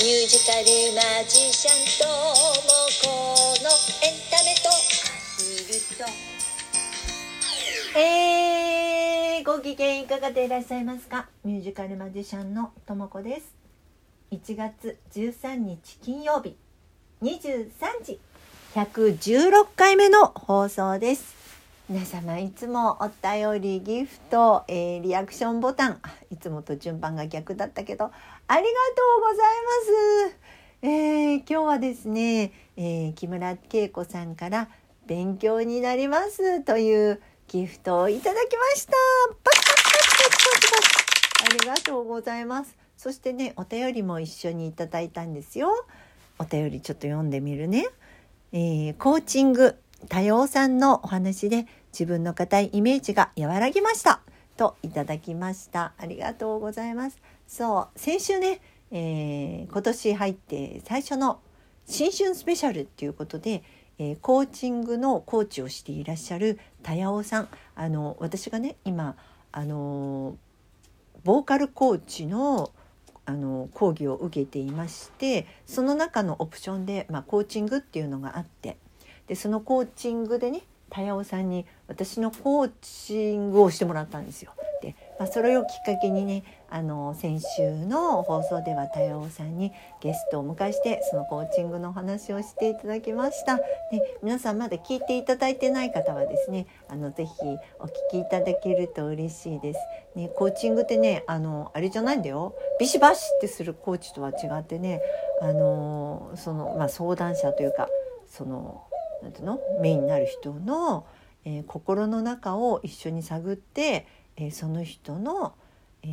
ミュージカルマジシャンともこのエンタメと見ると。えー、ご機嫌いかがでいらっしゃいますか？ミュージカルマジシャンのともこです。1月13日金曜日。23時。116回目の放送です。皆様いつもお便りギフト、えー、リアクションボタン。いつもと順番が逆だったけどありがとうございます、えー、今日はですね、えー、木村恵子さんから勉強になりますというギフトをいただきました。パチパチパチパチパチパチ。ありがとうございます。そしてねお便りも一緒にいただいたんですよ。お便りちょっと読んでみるね、えー、コーチング多様さんのお話で自分の硬いイメージが和らぎました。といただきました。ありがとうございます。そう先週ね、えー、今年入って最初の新春スペシャルっていうことで、えー、コーチングのコーチをしていらっしゃる田尾さんあの私がね今あのボーカルコーチのあの講義を受けていましてその中のオプションで、まあ、コーチングっていうのがあってでそのコーチングでね田尾さんに私のコーチングをしてもらったんですよ。で、まあ、それをきっかけにねあの先週の放送では田尾さんにゲストをお迎えしてそのコーチングのお話をしていただきました。で皆さんまだ聞いていただいてない方はですねあのぜひお聞きいただけると嬉しいです。ね、コーチングってねあのあれじゃないんだよビシバシってするコーチとは違ってねあのその、まあ、相談者というかそのなんていうの？メインになる人の、えー、心の中を一緒に探って、えー、その人の、え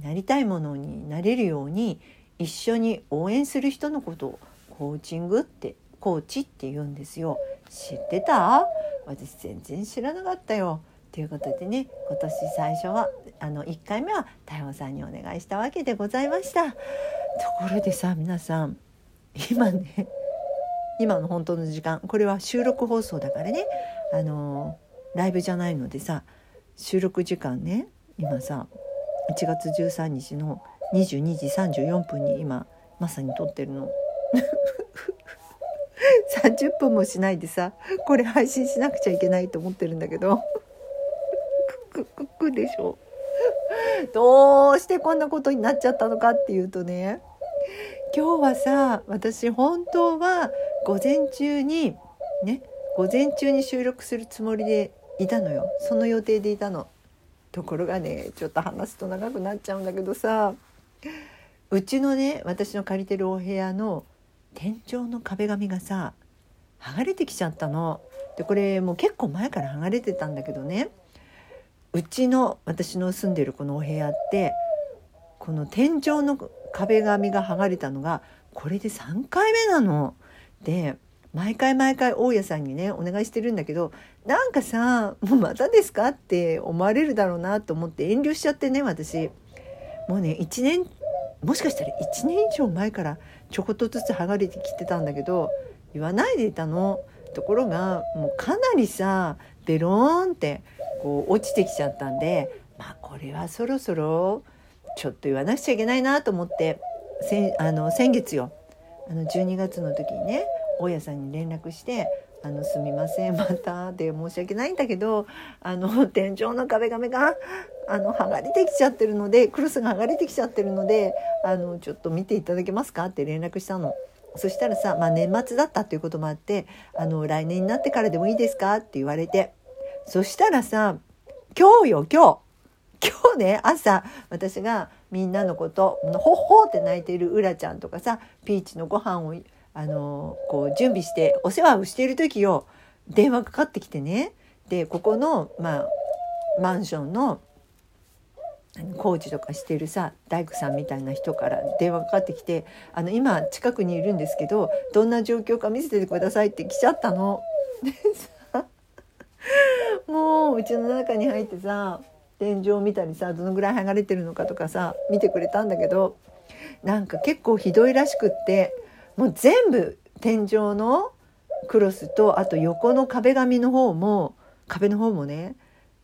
ー、なりたいものになれるように一緒に応援する人のことをコーチングってコーチって言うんですよ。知ってた？私全然知らなかったよ。ということでね今年最初はあの1回目は太陽さんにお願いしたわけでございました。ところでさ皆さん今ね今の本当の時間これは収録放送だからねあのライブじゃないのでさ収録時間ね今さ1月13日の22時34分に今まさに撮ってるの。30分もしないでさこれ配信しなくちゃいけないと思ってるんだけど。クククでしょ。どうしてこんなことになっちゃったのかっていうとね今日はさ私本当は午前中にね午前中に収録するつもりでいたのよ。その予定でいたの。ところがねちょっと話すと長くなっちゃうんだけどさうちのね私の借りてるお部屋の天井の壁紙がさ剥がれてきちゃったの。でこれもう結構前から剥がれてたんだけどねうちの私の住んでるこのお部屋ってこの天井の壁紙が剥がれたのがこれで3回目なの。で毎回毎回大家さんにねお願いしてるんだけどなんかさもうまたですかって思われるだろうなと思って遠慮しちゃってね私もうね1年もしかしたら1年以上前からちょこっとずつ剥がれてきてたんだけど言わないでいたの。ところがもうかなりさベローンってこう落ちてきちゃったんでまあこれはそろそろちょっと言わなくちゃいけないなと思ってあの先月よあの12月の時にね大家さんに連絡して「あのすみませんまた」で申し訳ないんだけどあの 天井の壁紙があの剥がれてきちゃってるのでクロスが剥がれてきちゃってるのであのちょっと見ていただけますかって連絡したの。そしたらさ、まあ、年末だったっていうこともあってあの来年になってからでもいいですかって言われてそしたらさ今日よ今日今日ね朝私がみんなのことほっほって泣いているうらちゃんとかさピーチのご飯をあのこう準備してお世話をしている時よ電話かかってきてねでここの、まあ、マンションの工事とかしてるさ大工さんみたいな人から電話かかってきて「あの今近くにいるんですけどどんな状況か見せてください」って来ちゃったの。でさもううちの中に入ってさ天井見たりさどのぐらい剥がれてるのかとかさ見てくれたんだけどなんか結構ひどいらしくってもう全部天井のクロスとあと横の壁紙の方も壁の方もね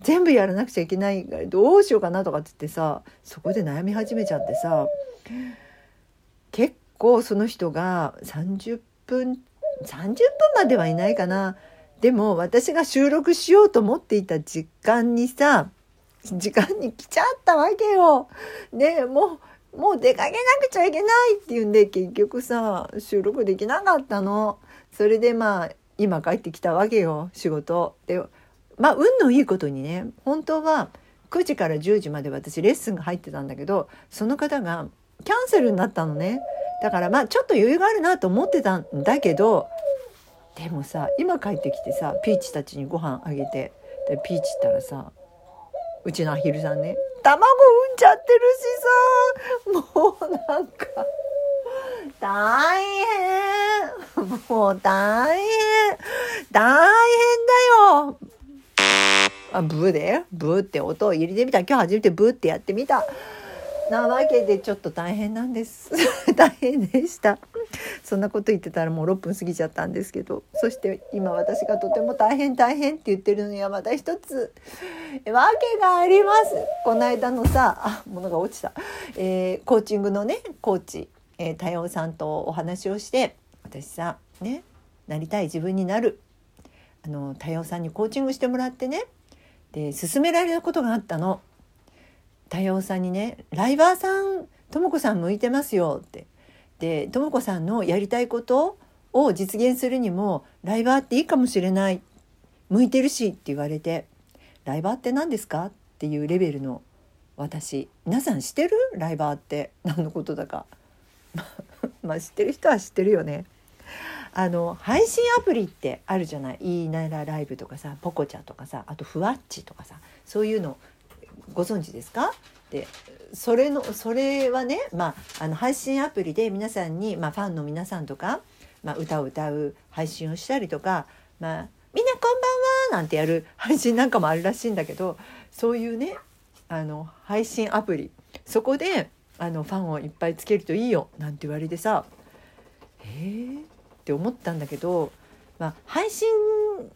全部やらなくちゃいけないからどうしようかなとかって言ってさそこで悩み始めちゃってさ結構その人が30分30分まではいないかなでも私が収録しようと思っていた時間にさ時間に来ちゃったわけよ。でもうもう出かけなくちゃいけないっていうんで結局さ収録できなかったの。それでまあ今帰ってきたわけよ仕事。でまあ運のいいことにね本当は9時から10時まで私レッスンが入ってたんだけどその方がキャンセルになったのね。だからまあちょっと余裕があるなと思ってたんだけどでもさ今帰ってきてさピーチたちにご飯あげてでピーチったらさうちのアヒルさんね卵産んじゃってるしさ。もうなんか大変。もう大変。大変だよ。あブーで？ブーって音を入れてみた。今日初めてブーってやってみた。なわけでちょっと大変なんです。大変でした。そんなこと言ってたらもう6分過ぎちゃったんですけどそして今私がとても大変大変って言ってるのにはまた一つわけがあります。この間のさあ物が落ちた、えー、コーチングのねコーチ、えー、多様さんとお話をして私さねなりたい自分になる。あの多様さんにコーチングしてもらってね。で勧められたことがあったの。多様さんにね「ライバーさんとも子さん向いてますよ」って。でとも子さんのやりたいことを実現するにもライバーっていいかもしれない。向いてるしって言われて「ライバーって何ですか?」っていうレベルの私皆さん知ってる？ライバーって何のことだか。まあ知ってる人は知ってるよね。あの配信アプリってあるじゃない「いいならライブ」とかさ「ポコチャ」とかさあと「ふわっち」とかさそういうのご存知ですか？でそれのそれはね、まあ、あの配信アプリで皆さんに、まあ、ファンの皆さんとか、まあ、歌を歌う配信をしたりとか、まあ、みんなこんばんはなんてやる配信なんかもあるらしいんだけどそういうねあの配信アプリそこであのファンをいっぱいつけるといいよなんて言われてさえー、って思ったんだけど、まあ、配信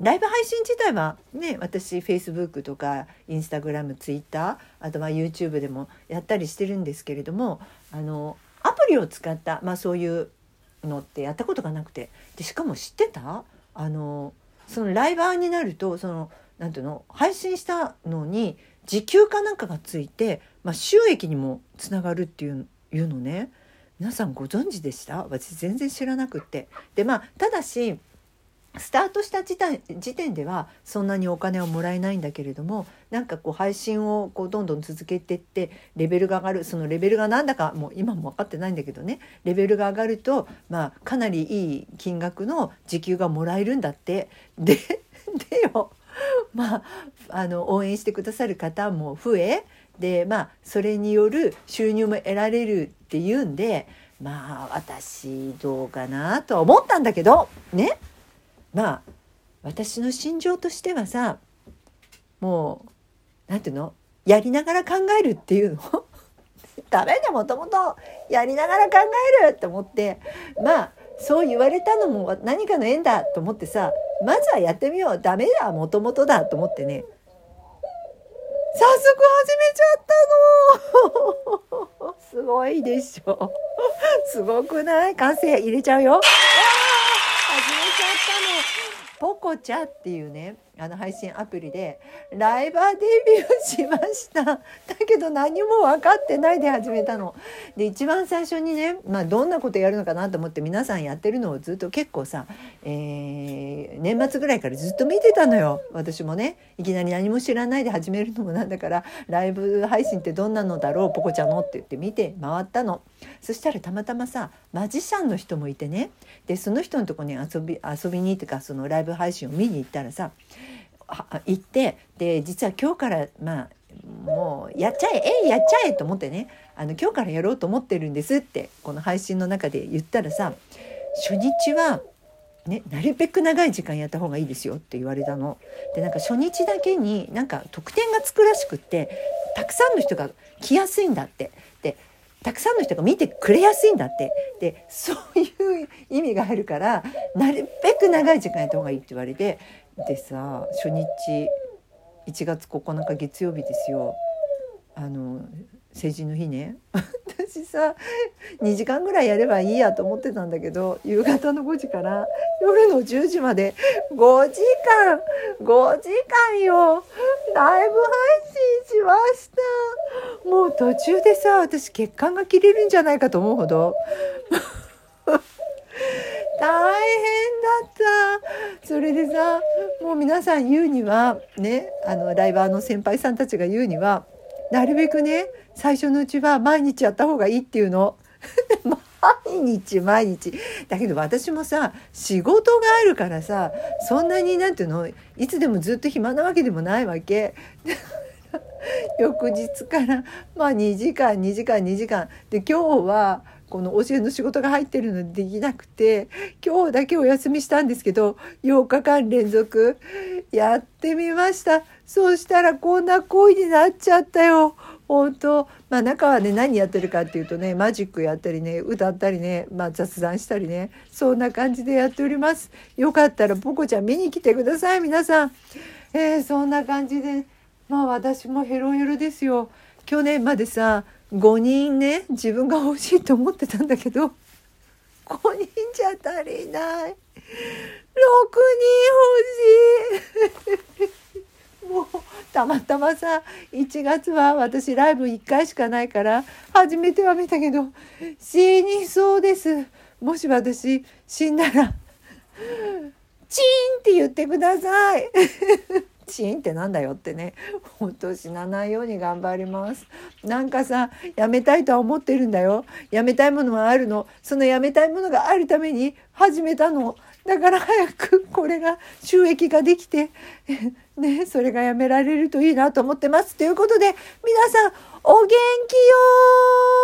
ライブ配信自体はね私 Facebook とか InstagramTwitter あとま YouTube でもやったりしてるんですけれどもあのアプリを使った、まあ、そういうのってやったことがなくてでしかも知ってた？あのそのライバーになるとそのなんていうの？配信したのに時給かなんかがついて、まあ、収益にもつながるっていういうのね。皆さんご存知でした？私全然知らなくって。でまあただしスタートした時点ではそんなにお金をもらえないんだけれどもなんかこう配信をこうどんどん続けていってレベルが上がるそのレベルがなんだかもう今も分かってないんだけどね。レベルが上がると、まあ、かなりいい金額の時給がもらえるんだって。で でよまああの応援してくださる方も増えでまあそれによる収入も得られるっていうんでまあ私どうかなとは思ったんだけどね。まあ私の心情としてはさもう何ていうの？やりながら考えるっていうの？ダメだもともと。やりながら考えるって思って。まあそう言われたのも何かの縁だと思ってさまずはやってみよう。ダメだもともとだと思ってね。早速始めちゃったの。すごいでしょ。すごくない？完成。入れちゃうよ。のポコちゃっていうねあの配信アプリでライバーデビューしました だけど何も分かってないで始めたの。で一番最初にね、まあ、どんなことやるのかなと思って皆さんやってるのをずっと結構さ、えー、年末ぐらいからずっと見てたのよ私もねいきなり何も知らないで始めるのもなんだからライブ配信ってどんなのだろうポコちゃんのって言って見て回ったの。そしたらたまたまさマジシャンの人もいてねでその人のとこに遊び遊びにとかそのライブ配信を見に行ったらさ行ってで実は今日からまあもうやっちゃええやっちゃえと思ってねあの今日からやろうと思ってるんですってこの配信の中で言ったらさ初日はね、なるべく長い時間やった方がいいですよって言われたの。でなんか初日だけになんか特典がつくらしくってたくさんの人が来やすいんだって。でたくさんの人が見てくれやすいんだってでそういう意味があるからなるべく長い時間やった方がいいって言われてでさ初日1月9日月曜日ですよ。あの成人の日ね。私さ2時間ぐらいやればいいやと思ってたんだけど夕方の5時から夜の10時まで5時間5時間よ。ライブ配信しました。もう途中でさ私血管が切れるんじゃないかと思うほど。大変だったそれでさもう皆さん言うにはねあのライバーの先輩さんたちが言うにはなるべくね最初のうちは毎日やった方がいいっていうの。毎日毎日だけど私もさ仕事があるからさそんなになんていうのいつでもずっと暇なわけでもないわけ。翌日からまあ2時間2時間2時間で今日はこの教えの仕事が入ってるのでできなくて今日だけお休みしたんですけど8日間連続やってみました。そうしたらこんな声になっちゃったよ。本当。まあ中はね何やってるかっていうとねマジックやったりね歌ったりね、まあ、雑談したりねそんな感じでやっております。よかったらポコちゃん見に来てください皆さん、えー、そんな感じで。まあ私もヘロヘロですよ。去年までさ5人ね自分が欲しいと思ってたんだけど5人じゃ足りない。6人欲しい。もうたまたまさ1月は私ライブ1回しかないから初めては見たけど死にそうです。もし私死んだらチーンって言ってください。チーンってなんだよってね。本当死なないように頑張ります。なんかさやめたいとは思ってるんだよ。やめたいものはあるの。そのやめたいものがあるために始めたの。だから早くこれが収益ができて。ねそれがやめられるといいなと思ってます。ということで皆さんお元気よ